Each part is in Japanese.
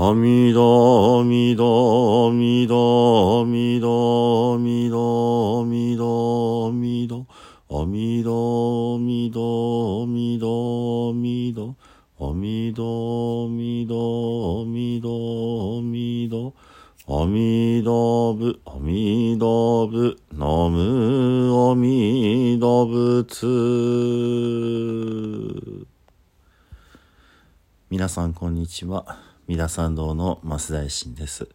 阿弥陀弥陀弥陀弥陀弥陀弥陀弥陀阿弥陀弥陀弥陀弥陀阿弥陀弥陀弥陀弥陀阿弥陀仏阿弥陀仏ナム阿弥陀仏皆さんこんにちは三田参道の増大臣です。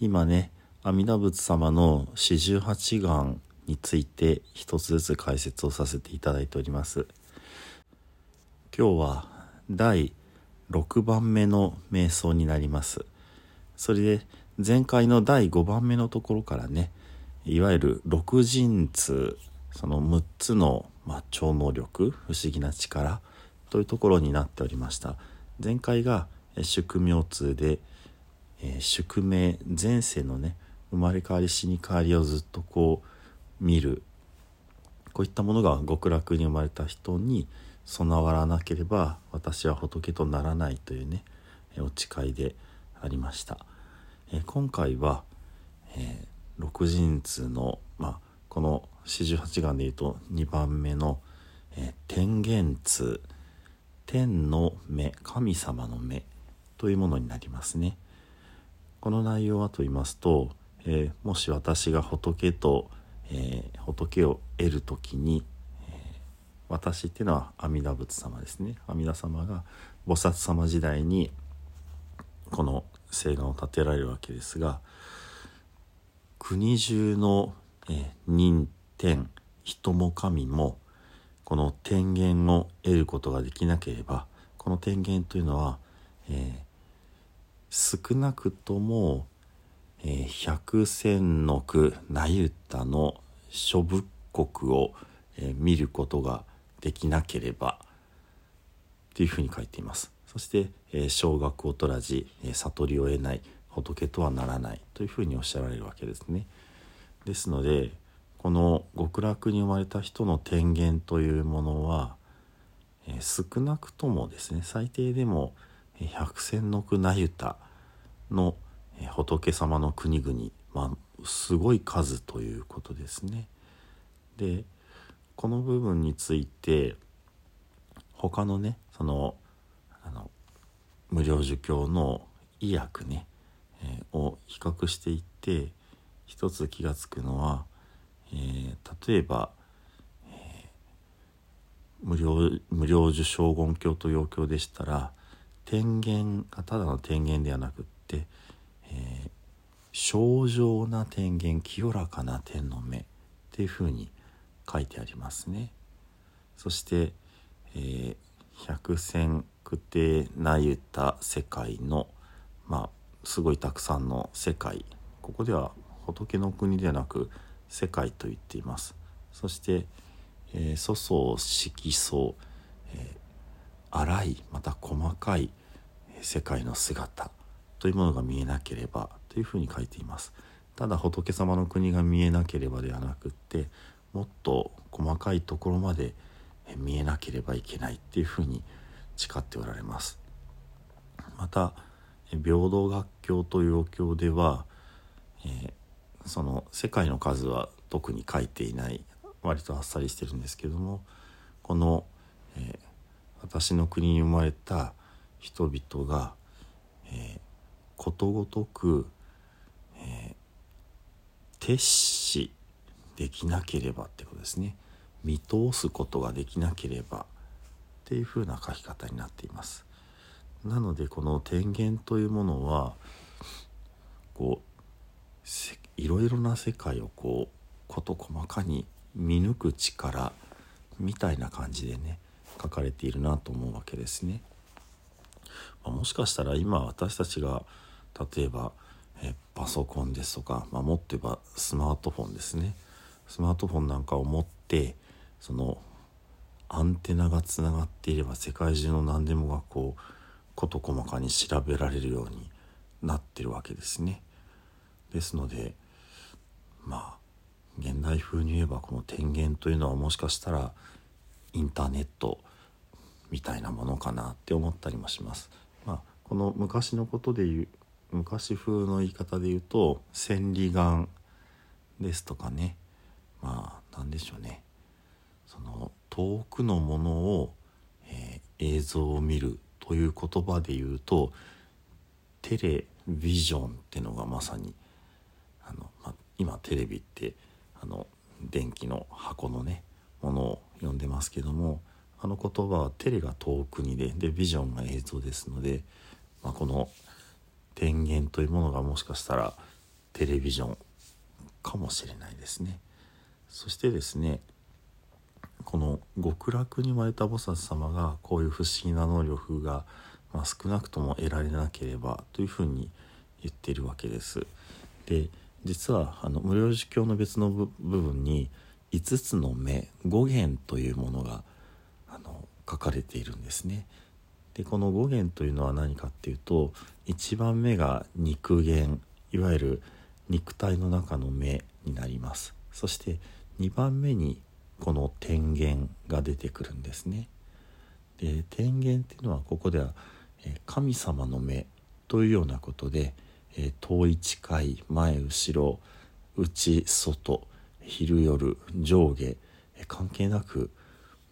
今ね阿弥陀仏様の四十八願について一つずつ解説をさせていただいております。今日は第6番目の瞑想になります。それで前回の第5番目のところからねいわゆる六神通その6つの、まあ、超能力不思議な力というところになっておりました。前回が宿命通で、えー、宿命前世のね生まれ変わり死に変わりをずっとこう見る。こういったものが極楽に生まれた人に備わらなければ私は仏とならないというねお誓いでありました、えー、今回は、えー、六神通の、まあ、この四十八願でいうと2番目の、えー、天元通。天の目神様の目。というものになりますね。この内容はと言いますと、えー、もし私が仏と、えー、仏を得る時に、えー、私っていうのは阿弥陀仏様ですね。阿弥陀様が菩薩様時代にこの誓願を立てられるわけですが国中の、えー、人天人も神もこの天元を得ることができなければこの天元というのは、えー、少なくとも、えー、百千の句那由他の諸仏国を、えー、見ることができなければというふうに書いています。そして、えー、小学を取らじ、えー、悟りを得ない仏とはならないというふうにおっしゃられるわけですね。ですのでこの極楽に生まれた人の天元というものは、えー、少なくともですね最低でも百戦の句那由他の、仏様の国々まあすごい数ということですね。でこの部分について他のねそのあの無料儒教の医薬ね、えー、を比較していって一つ気が付くのはえー、例えば、えー、無料無料受賞言教と要教でしたら天元がただの天元ではなくって、えー、正常な天元清らかな天の目っていうふうに書いてありますね。そして、えー、百戦九定なゆた世界のまあすごいたくさんの世界。ここでは仏の国ではなく世界と言っています。そして、えー、粗相色相、荒いまた細かい世界の姿というものが見えなければというふうに書いています。ただ仏様の国が見えなければではなくってもっと細かいところまで見えなければいけないっていうふうに誓っておられます。また平等学教というお経では、えー、その世界の数は特に書いていない割とあっさりしてるんですけどもこの、私の国に生まれた人々が、えー、ことごとく、えー、徹視できなければってことですね。見通すことができなければっていう風な書き方になっています。なのでこの天元というものはこういろいろな世界をこう事細かに見抜く力みたいな感じでね書かれているなと思うわけですね。まあ、もしかしたら今私たちが例えばえパソコンですとか、まあ、もっと言えばスマートフォンですねスマートフォンなんかを持ってそのアンテナがつながっていれば世界中の何でもがこう事細かに調べられるようになってるわけですね。ですのでまあ現代風に言えばこの天元というのはもしかしたらインターネットみたいなものかなって思ったりもします。まあ、この昔のことで言う昔風の言い方で言うと千里眼ですとかねまあ何でしょうねその遠くのものを、えー、映像を見るという言葉で言うとテレビジョンってのがまさにあの、ま今テレビってあの電気の箱のねものを呼んでますけどもあの言葉はテレが遠くにででビジョンが映像ですので、まあ、この電源というものがもしかしたらテレビジョンかもしれないですね。そしてですねこの極楽に生まれた菩薩様がこういう不思議な能力が、まあ、少なくとも得られなければというふうに言っているわけです。で実はあの無料儒教の別の部分に5つの目5元というものがあの書かれているんですね。でこの5元というのは何かっていうと1番目が肉元いわゆる肉体の中の目になりますそして2番目にこの天元が出てくるんですねで天元っていうのはここでは神様の目というようなことで遠い近い前後ろ内外昼夜上下関係なく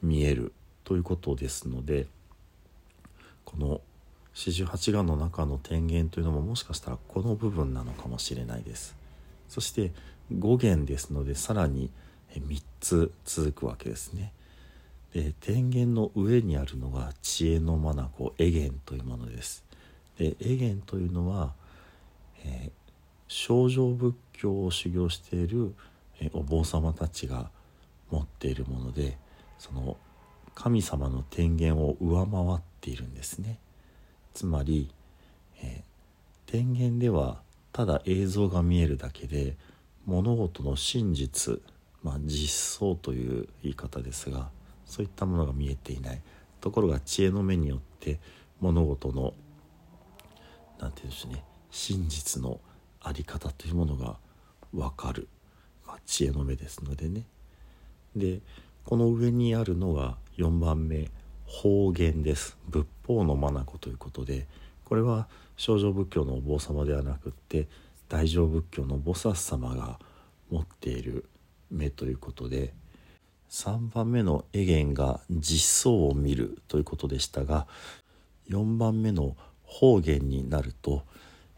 見えるということですのでこの四十八願の中の天元というのももしかしたらこの部分なのかもしれないです。そして5元ですのでさらに3つ続くわけですね。で天元の上にあるのが知恵の眼エゲンというものです。でエゲンというのは、えー、正常仏教を修行しているお坊様たちが持っているものでその神様の天元を上回っているんですね。つまり、え、天元ではただ映像が見えるだけで物事の真実、まあ、実相という言い方ですがそういったものが見えていない。ところが知恵の目によって物事の何て言うんでしょうね真実の在り方というものが分かる。まあ、知恵の目ですのでね。でこの上にあるのが4番目方言です。仏法の眼ということでこれは少女仏教のお坊様ではなくって大乗仏教の菩薩様が持っている目ということで3番目のエゲンが実相を見るということでしたが4番目の方言になると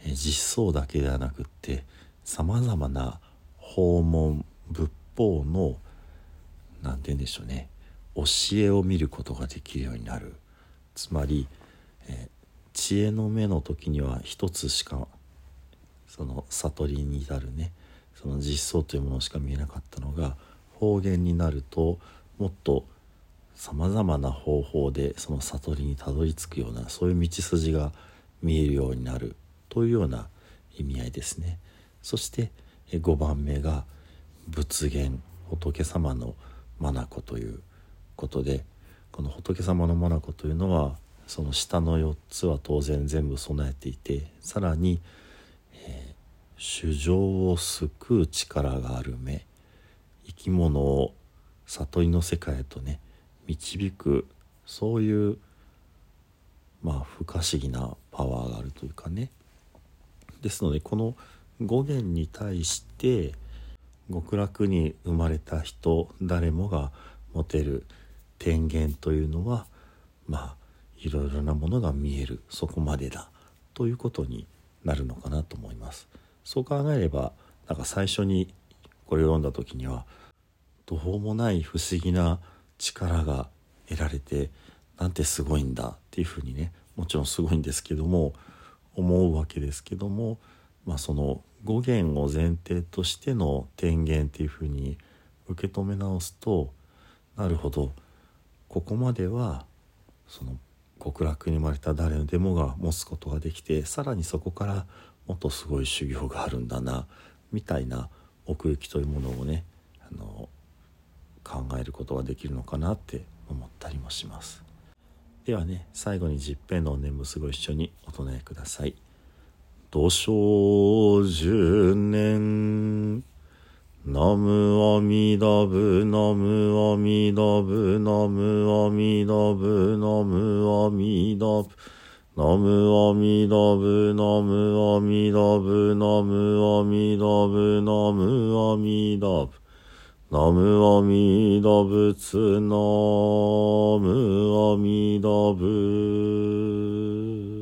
実相だけではなくってさまざまな訪問仏法の何て言うんでしょうね教えを見ることができるようになるつまり、え知恵の目の時には一つしかその悟りに至るねその実相というものしか見えなかったのが方言になるともっとさまざまな方法でその悟りにたどり着くようなそういう道筋が見えるようになるというような意味合いですね。そして5番目が仏言仏様の眼ということでこの仏様の眼というのはその下の4つは当然全部備えていてさらに、えー、を救う力がある目生き物を悟りの世界へとね導くそういうまあ不可思議なパワーがあるというかね。ですのでこの「語源に対して極楽に生まれた人誰もが持てる天元というのはまあいろいろなものが見えるそこまでだということになるのかなと思います。そう考えればなんか最初にこれを読んだ時には途方もない不思議な力が得られてなんてすごいんだっていうふうにねもちろんすごいんですけども思うわけですけどもまあ、その語源を前提としての天元っていうふうに受け止め直すとなるほどここまではその極楽に生まれた誰でもが持つことができてさらにそこからもっとすごい修行があるんだなみたいな奥行きというものをねあの考えることができるのかなって思ったりもします。ではね最後に十平の念仏ご一緒にお唱えください。土生十年ナムアミダブナムアミダブナムアミダブナムアミダブナムアミダブ、ナムアミダブ、ナムアミダブ、ナムアミダブ。ナムアミダブツ、ナムアミダブ。